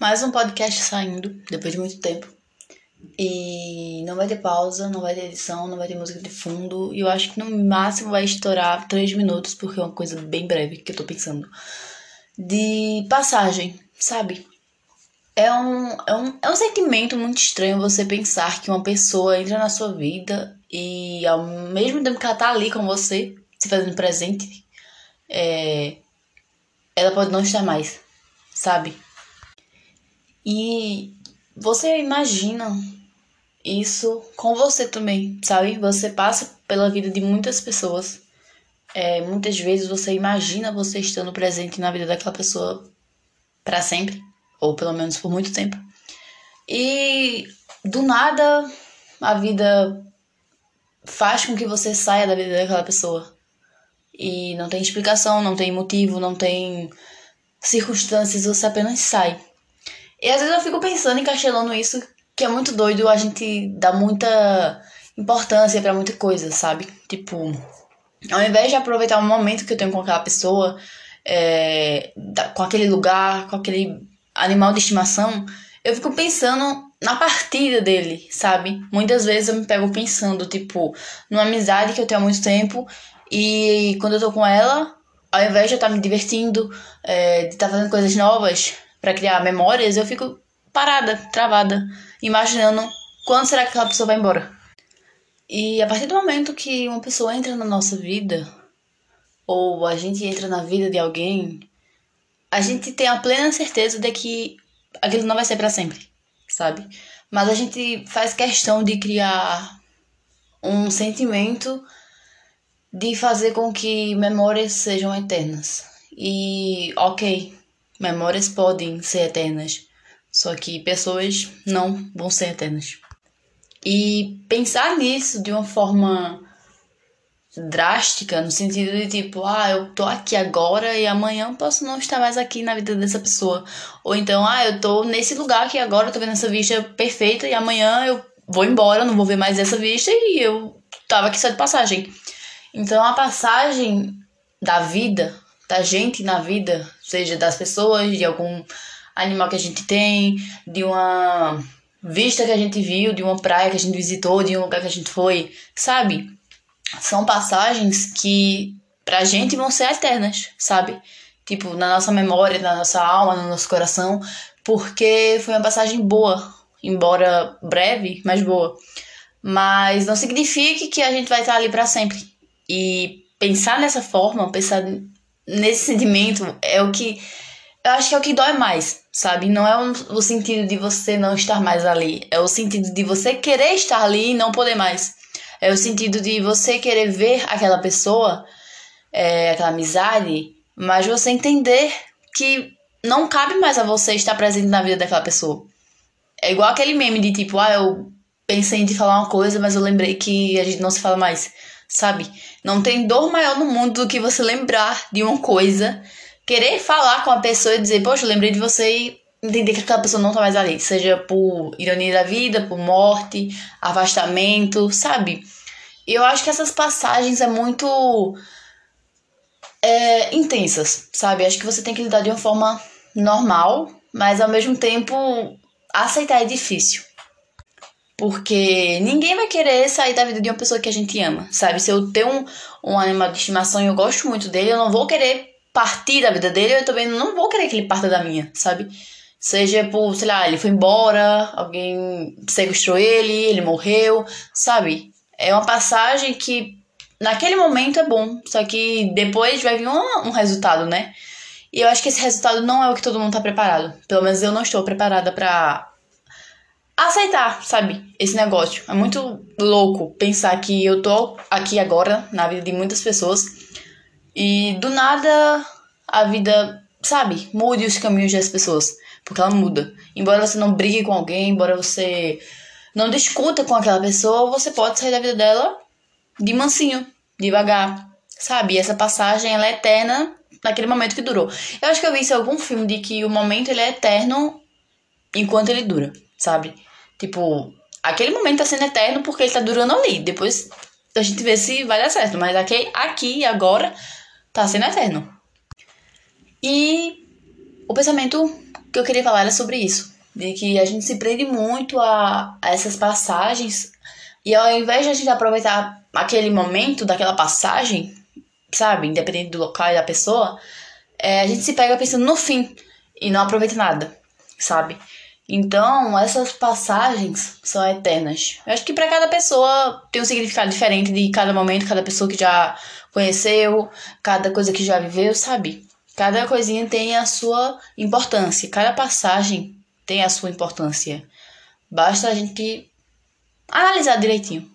Mais um podcast saindo, depois de muito tempo. E não vai ter pausa, não vai ter edição, não vai ter música de fundo. E eu acho que no máximo vai estourar 3 minutos, porque é uma coisa bem breve que eu tô pensando. De passagem, sabe? É um, é, um, é um sentimento muito estranho você pensar que uma pessoa entra na sua vida e ao mesmo tempo que ela tá ali com você, se fazendo presente, é, ela pode não estar mais, sabe? E você imagina isso com você também, sabe? Você passa pela vida de muitas pessoas. É, muitas vezes você imagina você estando presente na vida daquela pessoa para sempre, ou pelo menos por muito tempo. E do nada a vida faz com que você saia da vida daquela pessoa. E não tem explicação, não tem motivo, não tem circunstâncias, você apenas sai. E às vezes eu fico pensando, encastelando isso, que é muito doido a gente dar muita importância para muita coisa, sabe? Tipo, ao invés de aproveitar o momento que eu tenho com aquela pessoa, é, com aquele lugar, com aquele animal de estimação, eu fico pensando na partida dele, sabe? Muitas vezes eu me pego pensando, tipo, numa amizade que eu tenho há muito tempo e quando eu tô com ela, ao invés de eu estar tá me divertindo, é, de estar tá fazendo coisas novas, para criar memórias, eu fico parada, travada, imaginando quando será que aquela pessoa vai embora. E a partir do momento que uma pessoa entra na nossa vida, ou a gente entra na vida de alguém, a gente tem a plena certeza de que aquilo não vai ser para sempre, sabe? Mas a gente faz questão de criar um sentimento de fazer com que memórias sejam eternas. E ok, Memórias podem ser eternas, só que pessoas não vão ser eternas. E pensar nisso de uma forma drástica, no sentido de tipo, ah, eu tô aqui agora e amanhã posso não estar mais aqui na vida dessa pessoa. Ou então, ah, eu tô nesse lugar aqui agora, tô vendo essa vista perfeita e amanhã eu vou embora, não vou ver mais essa vista e eu tava aqui só de passagem. Então a passagem da vida da gente na vida, seja das pessoas, de algum animal que a gente tem, de uma vista que a gente viu, de uma praia que a gente visitou, de um lugar que a gente foi, sabe? São passagens que pra gente vão ser eternas, sabe? Tipo, na nossa memória, na nossa alma, no nosso coração, porque foi uma passagem boa, embora breve, mas boa. Mas não significa que a gente vai estar ali para sempre. E pensar nessa forma, pensar nesse sentimento é o que. Eu acho que é o que dói mais, sabe? Não é o sentido de você não estar mais ali. É o sentido de você querer estar ali e não poder mais. É o sentido de você querer ver aquela pessoa, é, aquela amizade, mas você entender que não cabe mais a você estar presente na vida daquela pessoa. É igual aquele meme de tipo, ah, eu pensei em te falar uma coisa, mas eu lembrei que a gente não se fala mais sabe? Não tem dor maior no mundo do que você lembrar de uma coisa, querer falar com a pessoa e dizer, poxa, lembrei de você e entender que aquela pessoa não tá mais ali, seja por ironia da vida, por morte, afastamento, sabe? Eu acho que essas passagens é muito é, intensas, sabe? Acho que você tem que lidar de uma forma normal, mas ao mesmo tempo aceitar é difícil. Porque ninguém vai querer sair da vida de uma pessoa que a gente ama, sabe? Se eu tenho um, um animal de estimação e eu gosto muito dele, eu não vou querer partir da vida dele, eu também não vou querer que ele parta da minha, sabe? Seja por, sei lá, ele foi embora, alguém sequestrou ele, ele morreu, sabe? É uma passagem que naquele momento é bom, só que depois vai vir um, um resultado, né? E eu acho que esse resultado não é o que todo mundo tá preparado. Pelo menos eu não estou preparada para aceitar, sabe? Esse negócio. É muito louco pensar que eu tô aqui agora na vida de muitas pessoas e do nada a vida, sabe, mude os caminhos das pessoas, porque ela muda. Embora você não brigue com alguém, embora você não discuta com aquela pessoa, você pode sair da vida dela de mansinho, devagar, sabe? E essa passagem ela é eterna naquele momento que durou. Eu acho que eu vi isso em algum filme de que o momento ele é eterno enquanto ele dura, sabe? Tipo, aquele momento tá sendo eterno porque ele tá durando ali. Depois a gente vê se vai dar certo. Mas aqui, aqui agora tá sendo eterno. E o pensamento que eu queria falar era sobre isso. De que a gente se prende muito a, a essas passagens e ao invés de a gente aproveitar aquele momento daquela passagem, sabe, independente do local e da pessoa, é, a gente se pega pensando no fim e não aproveita nada, sabe? Então, essas passagens são eternas. Eu acho que para cada pessoa tem um significado diferente de cada momento, cada pessoa que já conheceu, cada coisa que já viveu, sabe? Cada coisinha tem a sua importância, cada passagem tem a sua importância. Basta a gente analisar direitinho.